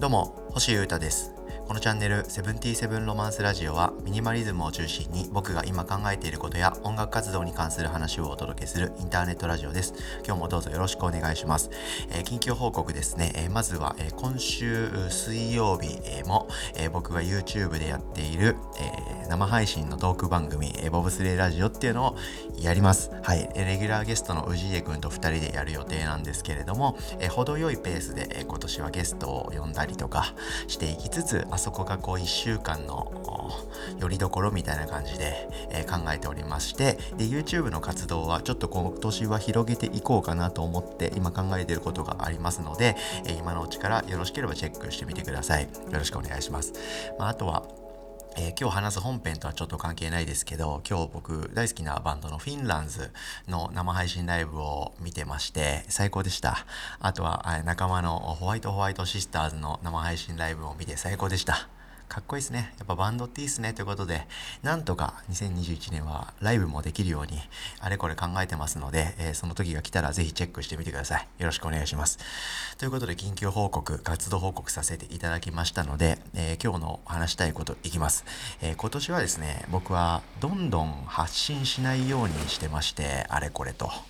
どうも星優太です。このチャンネル「セブンティセブンロマンスラジオ」はミニマリズムを中心に僕が今考えていることや音楽活動に関する話をお届けするインターネットラジオです。今日もどうぞよろしくお願いします、えー、近況報告ですね、えー、まずは、えー、今週水曜日、えも、え僕が YouTube でやっている、え生配信のトーク番組、えボブスレーラジオっていうのをやります。はい。レギュラーゲストの氏家くんと2人でやる予定なんですけれども、え程よいペースで、え今年はゲストを呼んだりとかしていきつつそこがこう1週間のよりどころみたいな感じで、えー、考えておりましてで YouTube の活動はちょっと今年は広げていこうかなと思って今考えていることがありますので、えー、今のうちからよろしければチェックしてみてください。よろしくお願いします、まあ、あとはえー、今日話す本編とはちょっと関係ないですけど今日僕大好きなバンドのフィンランズの生配信ライブを見てまして最高でした。あとは仲間のホワイトホワイトシスターズの生配信ライブを見て最高でした。かっこいいですね。やっぱバンドっていいっすね。ということで、なんとか2021年はライブもできるように、あれこれ考えてますので、えー、その時が来たらぜひチェックしてみてください。よろしくお願いします。ということで、緊急報告、活動報告させていただきましたので、えー、今日の話したいこといきます。えー、今年はですね、僕はどんどん発信しないようにしてまして、あれこれと。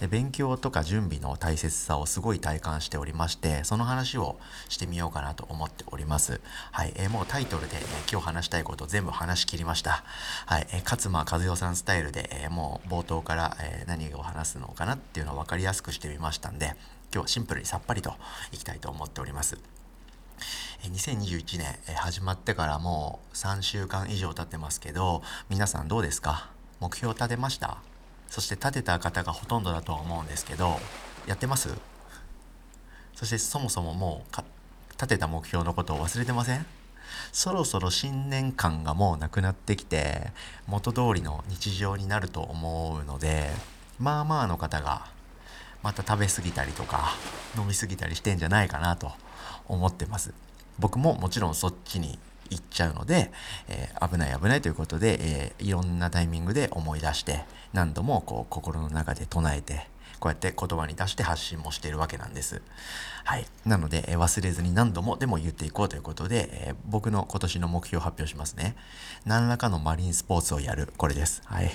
で勉強とか準備の大切さをすごい体感しておりましてその話をしてみようかなと思っております。はい、えー、もうタイトルで、ね、今日話したいこと全部話し切りました。はい、えー、勝間和代さんスタイルで、えー、もう冒頭から、えー、何を話すのかなっていうのを分かりやすくしてみましたんで今日はシンプルにさっぱりといきたいと思っております。2021年始まってからもう3週間以上経ってますけど皆さんどうですか？目標立てました？そして立てた方がほとんどだとは思うんですけどやってます？そしてそもそももう立てた目標のことを忘れてません？そろそろ新年感がもうなくなってきて元通りの日常になると思うのでまあまあの方がまた食べ過ぎたりとか飲み過ぎたりしてんじゃないかなと思ってます。僕ももちろんそっちに行っちゃうので、えー、危ない危ないということで、えー、いろんなタイミングで思い出して何度もこう心の中で唱えてこうやって言葉に出して発信もしているわけなんです。はい。なので、えー、忘れずに何度もでも言っていこうということで、えー、僕の今年の目標を発表しますね。何らかのマリンスポーツをやる。これです。はい。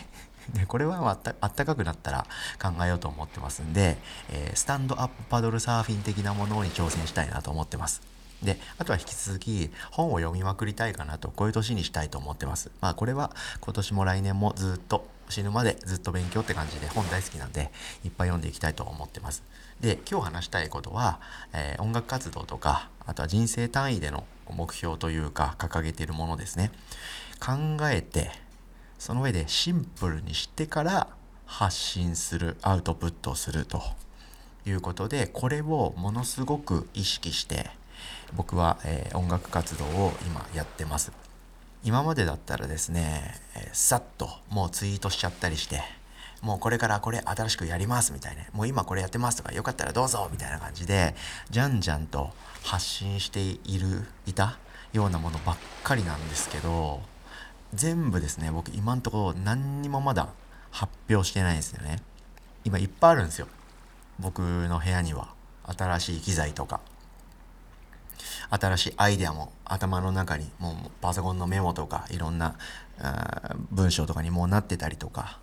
でこれはあったあったかくなったら考えようと思ってますんで、えー、スタンドアップパドルサーフィン的なものに挑戦したいなと思ってます。で、あとは引き続き本を読みまくりたいかなと、こういう年にしたいと思ってます。まあこれは今年も来年もずっと死ぬまでずっと勉強って感じで本大好きなんでいっぱい読んでいきたいと思ってます。で、今日話したいことは、えー、音楽活動とか、あとは人生単位での目標というか掲げているものですね。考えて、その上でシンプルにしてから発信する、アウトプットをするということで、これをものすごく意識して僕は、えー、音楽活動を今やってます。今までだったらですね、えー、さっともうツイートしちゃったりしてもうこれからこれ新しくやりますみたいなもう今これやってますとかよかったらどうぞみたいな感じでじゃんじゃんと発信しているいたようなものばっかりなんですけど全部ですね僕今んとこ何にもまだ発表してないんですよね。今いっぱいあるんですよ。僕の部屋には新しい機材とか。新しいアイデアも頭の中にもうパソコンのメモとかいろんな文章とかにもうなってたりとか、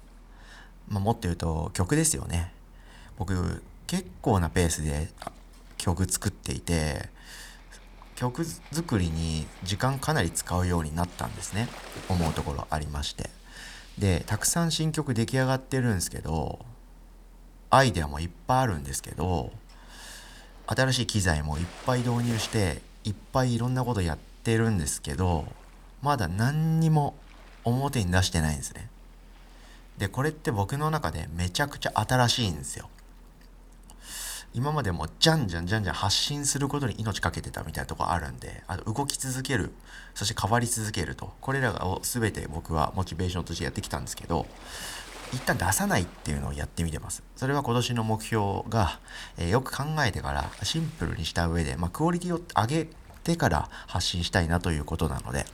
まあ、もっと言うと曲ですよね。僕結構なペースで曲作っていて曲作りに時間かなり使うようになったんですね。思うところありまして。でたくさん新曲出来上がってるんですけどアイデアもいっぱいあるんですけど新しい機材もいっぱい導入していっぱいいろんなことやってるんですけどまだ何にも表に出してないんですね。でこれって僕の中でめちゃくちゃ新しいんですよ。今までもじゃんじゃんじゃんじゃん発信することに命かけてたみたいなとこあるんであと動き続ける。そして変わり続けると。これらを全て僕はモチベーションとしてやってきたんですけど一旦出さないっていうのをやってみてます。それは今年の目標が、えー、よく考えてからシンプルにした上で、まあ、クオリティを上げてから発信したいなということなので、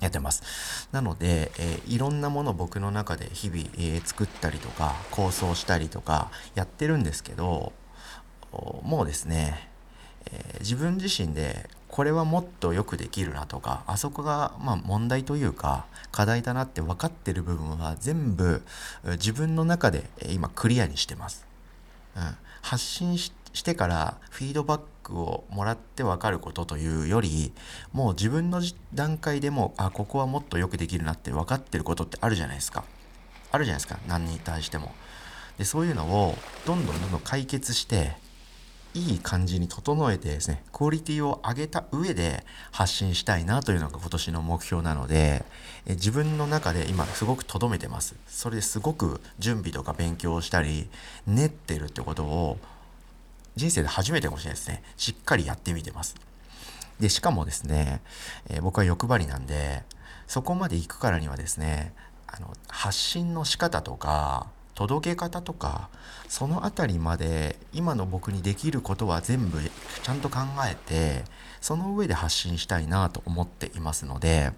やってます。なので、えー、いろんなもの僕の中で日々、えー、作ったりとか構想したりとかやってるんですけど、もうですね、えー、自分自身でこれはもっとよくできるなとかあそこがまあ問題というか課題だなって分かってる部分は全部自分の中で今クリアにしてます。うん、発信してからフィードバックをもらって分かることというよりもう自分の段階でもあここはもっとよくできるなって分かってることってあるじゃないですか。あるじゃないですか何に対しても。でそういうのをどんどんどんどん解決していい感じに整えてですねクオリティを上げた上で発信したいなというのが今年の目標なのでえ自分の中で今すごく留めてます。それですごく準備とか勉強したり練ってるってことを人生で初めてかもしれないですね。しっかりやってみてます。でしかもですね、え、僕は欲張りなんでそこまで行くからにはですねあの発信の仕方とか届け方とかその辺りまで今の僕にできることは全部ちゃんと考えてその上で発信したいなと思っていますので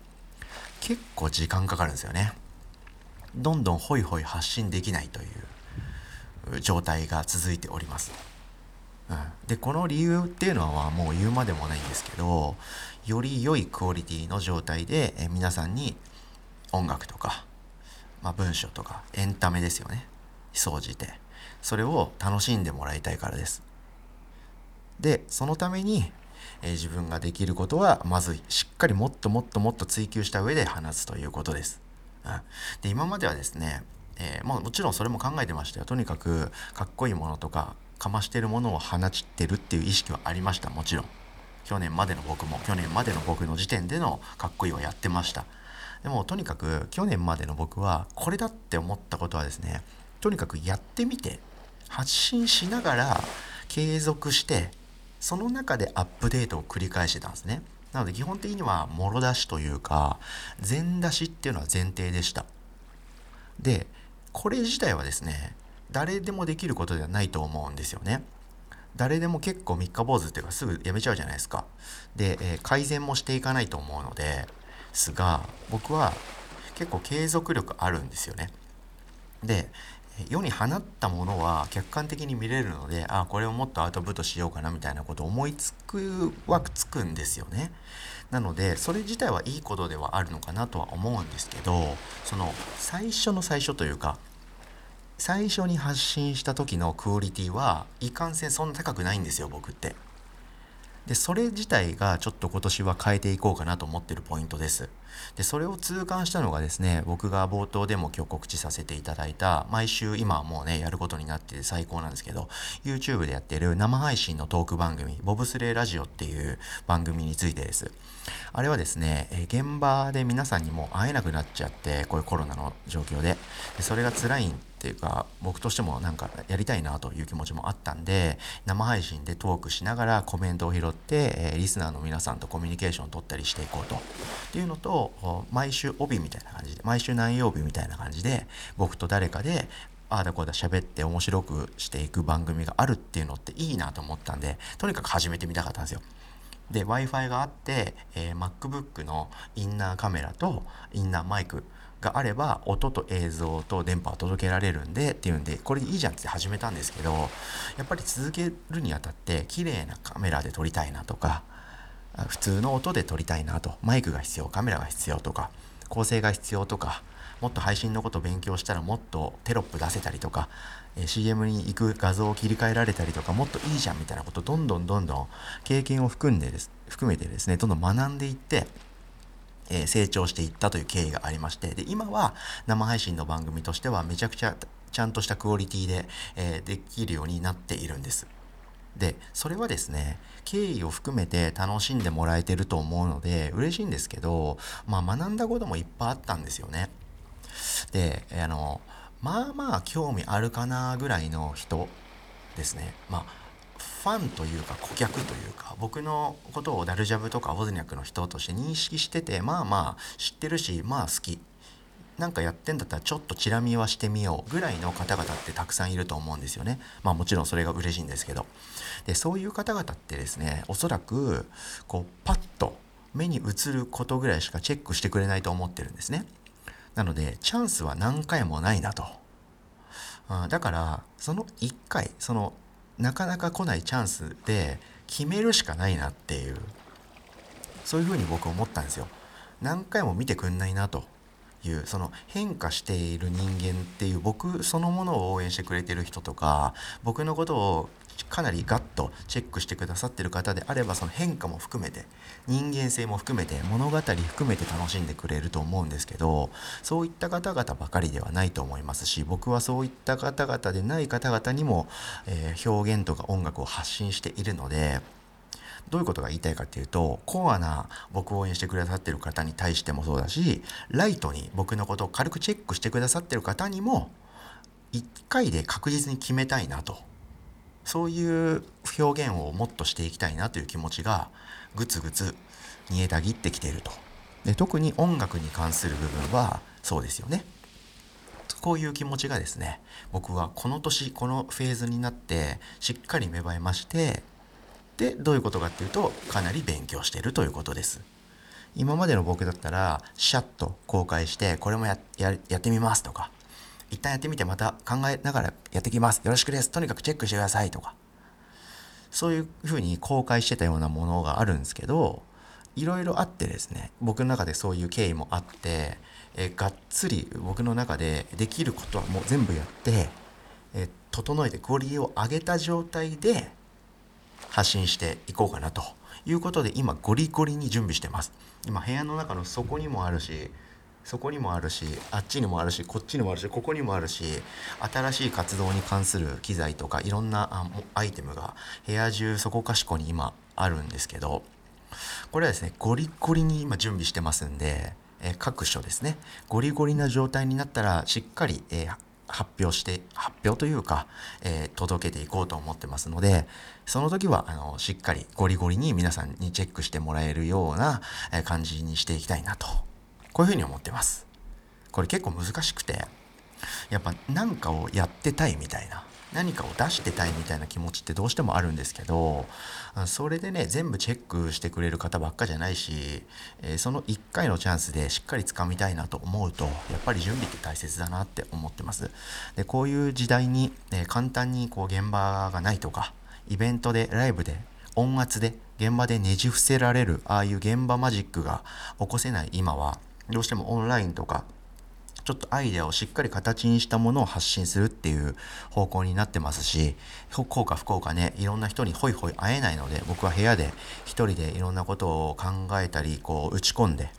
結構時間かかるんですよね。どんどんホイホイ発信できないという状態が続いております。うん、でこの理由っていうのはもう言うまでもないんですけどより良いクオリティの状態で皆さんに音楽とかまあ、文章とかエンタメですよね。総じて。それを楽しんでもらいたいからです。でそのために、えー、自分ができることはまずしっかりもっともっともっと追求した上で話すということです、うん、で今まではですね、えー、まあ、もちろんそれも考えてましたよ。とにかくかっこいいものとかかましてるものを放ちてるっていう意識はありました。もちろん。去年までの僕も去年までの僕の時点でのかっこいいはやってました。でもとにかく去年までの僕はこれだって思ったことはですねとにかくやってみて発信しながら継続してその中でアップデートを繰り返してたんですね。なので基本的にはもろ出しというか全出しっていうのは前提でした。でこれ自体はですね誰でもできることではないと思うんですよね。誰でも結構三日坊主っていうかすぐやめちゃうじゃないですか。で、えー、改善もしていかないと思うのでですが僕は結構継続力あるんですよね。で世に放ったものは客観的に見れるのであこれをもっとアウトプットしようかなみたいなことを思いつくはつくんですよね。なのでそれ自体はいいことではあるのかなとは思うんですけどその最初の最初というか最初に発信した時のクオリティはいかんせんそんな高くないんですよ僕って。でそれ自体がちょっと今年は変えていこうかなと思ってるポイントです。でそれを痛感したのがですね僕が冒頭でも今日告知させていただいた毎週今はもうねやることになって最高なんですけど YouTube でやってる生配信のトーク番組ボブスレーラジオっていう番組についてです。あれはですね、現場で皆さんにも会えなくなっちゃってこういうコロナの状況で。でそれが辛いんっていうか僕としてもなんかやりたいなという気持ちもあったんで生配信でトークしながらコメントを拾って、えー、リスナーの皆さんとコミュニケーションを取ったりしていこうとっていうのと毎週帯みたいな感じで毎週何曜日みたいな感じで僕と誰かでああだこうだ喋って面白くしていく番組があるっていうのっていいなと思ったんでとにかく始めてみたかったんですよ。で w i f i があって、えー、MacBook のインナーカメラとインナーマイクがあれば音と映像と電波を届けられるんでっていうんでこれでいいじゃんって始めたんですけどやっぱり続けるにあたって綺麗なカメラで撮りたいなとか普通の音で撮りたいなとマイクが必要カメラが必要とか構成が必要とかもっと配信のこと勉強したらもっとテロップ出せたりとか CM に行く画像を切り替えられたりとかもっといいじゃんみたいなことどんどんどんどん経験を含んでです含めてですねどんどん学んでいってえ成長していったという経緯がありましてで今は生配信の番組としてはめちゃくちゃちゃんとしたクオリティで、えできるようになっているんです。でそれはですね経緯を含めて楽しんでもらえてると思うので嬉しいんですけど、まあ、学んだこともいっぱいあったんですよね。であのまあまあ興味あるかなぐらいの人ですね。まあファンというか顧客というか僕のことをダルジャブとかウォズニャクの人として認識しててまあまあ知ってるしまあ好きなんかやってんだったらちょっとチラ見はしてみようぐらいの方々ってたくさんいると思うんですよね。まあもちろんそれが嬉しいんですけど。で、そういう方々ってですね、おそらくこうパッと目に映ることぐらいしかチェックしてくれないと思ってるんですね。なのでチャンスは何回もないなと。うんだからその1回そのなかなか来ないチャンスで決めるしかないなっていうそういうふうに僕思ったんですよ。何回も見てくんないなというその変化している人間っていう僕そのものを応援してくれてる人とか僕のことをかなりガッとチェックしてくださってる方であればその変化も含めて人間性も含めて物語含めて楽しんでくれると思うんですけどそういった方々ばかりではないと思いますし僕はそういった方々でない方々にも、えー、表現とか音楽を発信しているのでどういうことが言いたいかっていうとコアな僕を応援してくださってる方に対してもそうだしライトに僕のことを軽くチェックしてくださってる方にも1回で確実に決めたいなとそういう表現をもっとしていきたいなという気持ちがぐつぐつ煮えたぎってきていると。で特に音楽に関する部分はそうですよね。こういう気持ちがですね僕はこの年このフェーズになってしっかり芽生えましてでどういうことかっていうとかなり勉強してるということです。今までの僕だったらシャッと公開してこれもやってみますとか一旦やってみてまた考えながらやってきます。よろしくです。とにかくチェックしてくださいとか。そういうふうに公開してたようなものがあるんですけどいろいろあってですね僕の中でそういう経緯もあってえがっつり僕の中でできることはもう全部やってえ整えてクオリティを上げた状態で発信していこうかなということで今ゴリゴリに準備してます。今部屋の中の底にもあるしそこにもあるしあっちにもあるしこっちにもあるしここにもあるし新しい活動に関する機材とかいろんなアイテムが部屋中そこかしこに今あるんですけどこれはですねゴリゴリに今準備してますんで、え各所ですねゴリゴリな状態になったらしっかり、えー発表して発表というか、えー、届けていこうと思ってますのでその時はあのしっかりゴリゴリに皆さんにチェックしてもらえるような感じにしていきたいなとこういうふうに思ってます。これ結構難しくてやっぱ何かをやってたいみたいな何かを出してたいみたいな気持ちってどうしてもあるんですけどそれでね全部チェックしてくれる方ばっかじゃないし、え、その1回のチャンスでしっかりつかみたいなと思うとやっぱり準備って大切だなって思ってます。でこういう時代に、え、簡単にこう現場がないとかイベントでライブで音圧で現場でねじ伏せられるああいう現場マジックが起こせない今はどうしてもオンラインとかちょっとアイデアをしっかり形にしたものを発信するっていう方向になってますし効果不効果ねいろんな人にホイホイ会えないので僕は部屋で一人でいろんなことを考えたりこう打ち込んで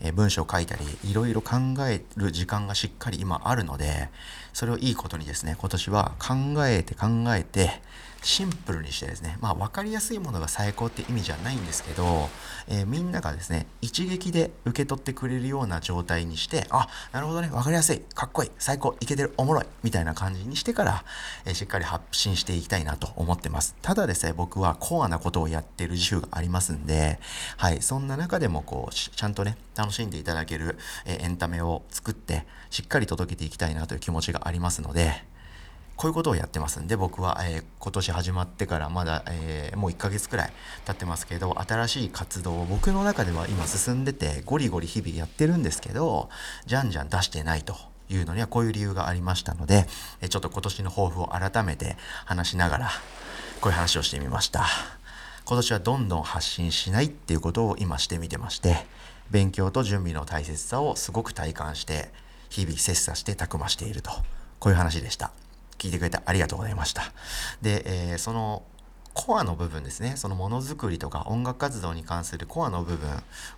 え文章を書いたりいろいろ考える時間がしっかり今あるのでそれをいいことにですね今年は考えて考えてシンプルにしてですね、まあ分かりやすいものが最高って意味じゃないんですけど、えー、みんながですね、一撃で受け取ってくれるような状態にして、あ、なるほどね、分かりやすい、かっこいい、最高、いけてる、おもろい、みたいな感じにしてから、えー、しっかり発信していきたいなと思ってます。ただですね、僕はコアなことをやってる自負がありますんで、はい、そんな中でもこう、ちゃんとね、楽しんでいただける、えー、エンタメを作って、しっかり届けていきたいなという気持ちがありますので、こういうことをやってますんで僕は、えー、今年始まってからまだ、えー、もう1ヶ月くらい経ってますけど新しい活動を僕の中では今進んでてゴリゴリ日々やってるんですけどじゃんじゃん出してないというのにはこういう理由がありましたので、えちょっと今年の抱負を改めて話しながらこういう話をしてみました今年はどんどん発信しないっていうことを今してみてまして勉強と準備の大切さをすごく体感して日々切磋してたくましているとこういう話でした。聞いてくれてありがとうございました。で、えー、そのコアの部分ですね。そのものづくりとか音楽活動に関するコアの部分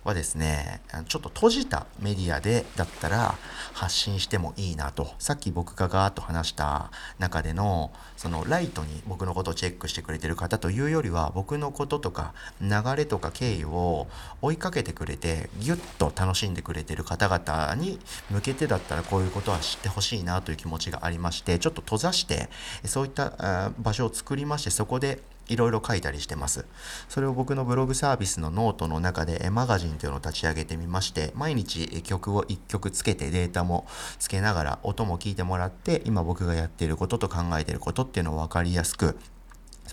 はですねちょっと閉じたメディアでだったら発信してもいいなと。さっき僕がガーッと話した中でのそのライトに僕のことをチェックしてくれてる方というよりは僕のこととか流れとか経緯を追いかけてくれてギュッと楽しんでくれてる方々に向けてだったらこういうことは知ってほしいなという気持ちがありましてちょっと閉ざしてそういった場所を作りましてそこでいろいろ書いたりしてます。それを僕のブログサービスのノートの中でマガジンというのを立ち上げてみまして、毎日曲を1曲つけてデータもつけながら音も聞いてもらって、今僕がやっていることと考えていることっていうのを分かりやすく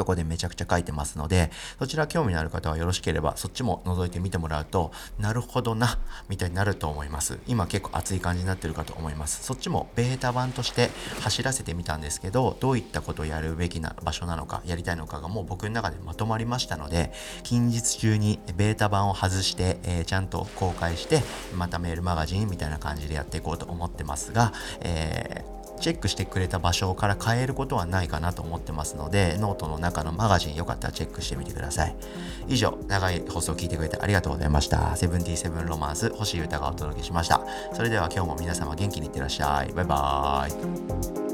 そこでめちゃくちゃ書いてますので、そちら興味のある方はよろしければそっちも覗いてみてもらうと、なるほどな、みたいになると思います。今結構熱い感じになってるかと思います。そっちもベータ版として走らせてみたんですけど、どういったことをやるべきな場所なのか、やりたいのかがもう僕の中でまとまりましたので、近日中にベータ版を外して、えー、ちゃんと公開して、またメールマガジンみたいな感じでやっていこうと思ってますが、えーチェックしてくれた場所から変えることはないかなと思ってますので、ノートの中のマガジンよかったらチェックしてみてください。以上、長い放送を聞いてくれてありがとうございました。セブンティーセブンロマンス、星優太がお届けしました。それでは今日も皆様元気にいってらっしゃい。バイバーイ。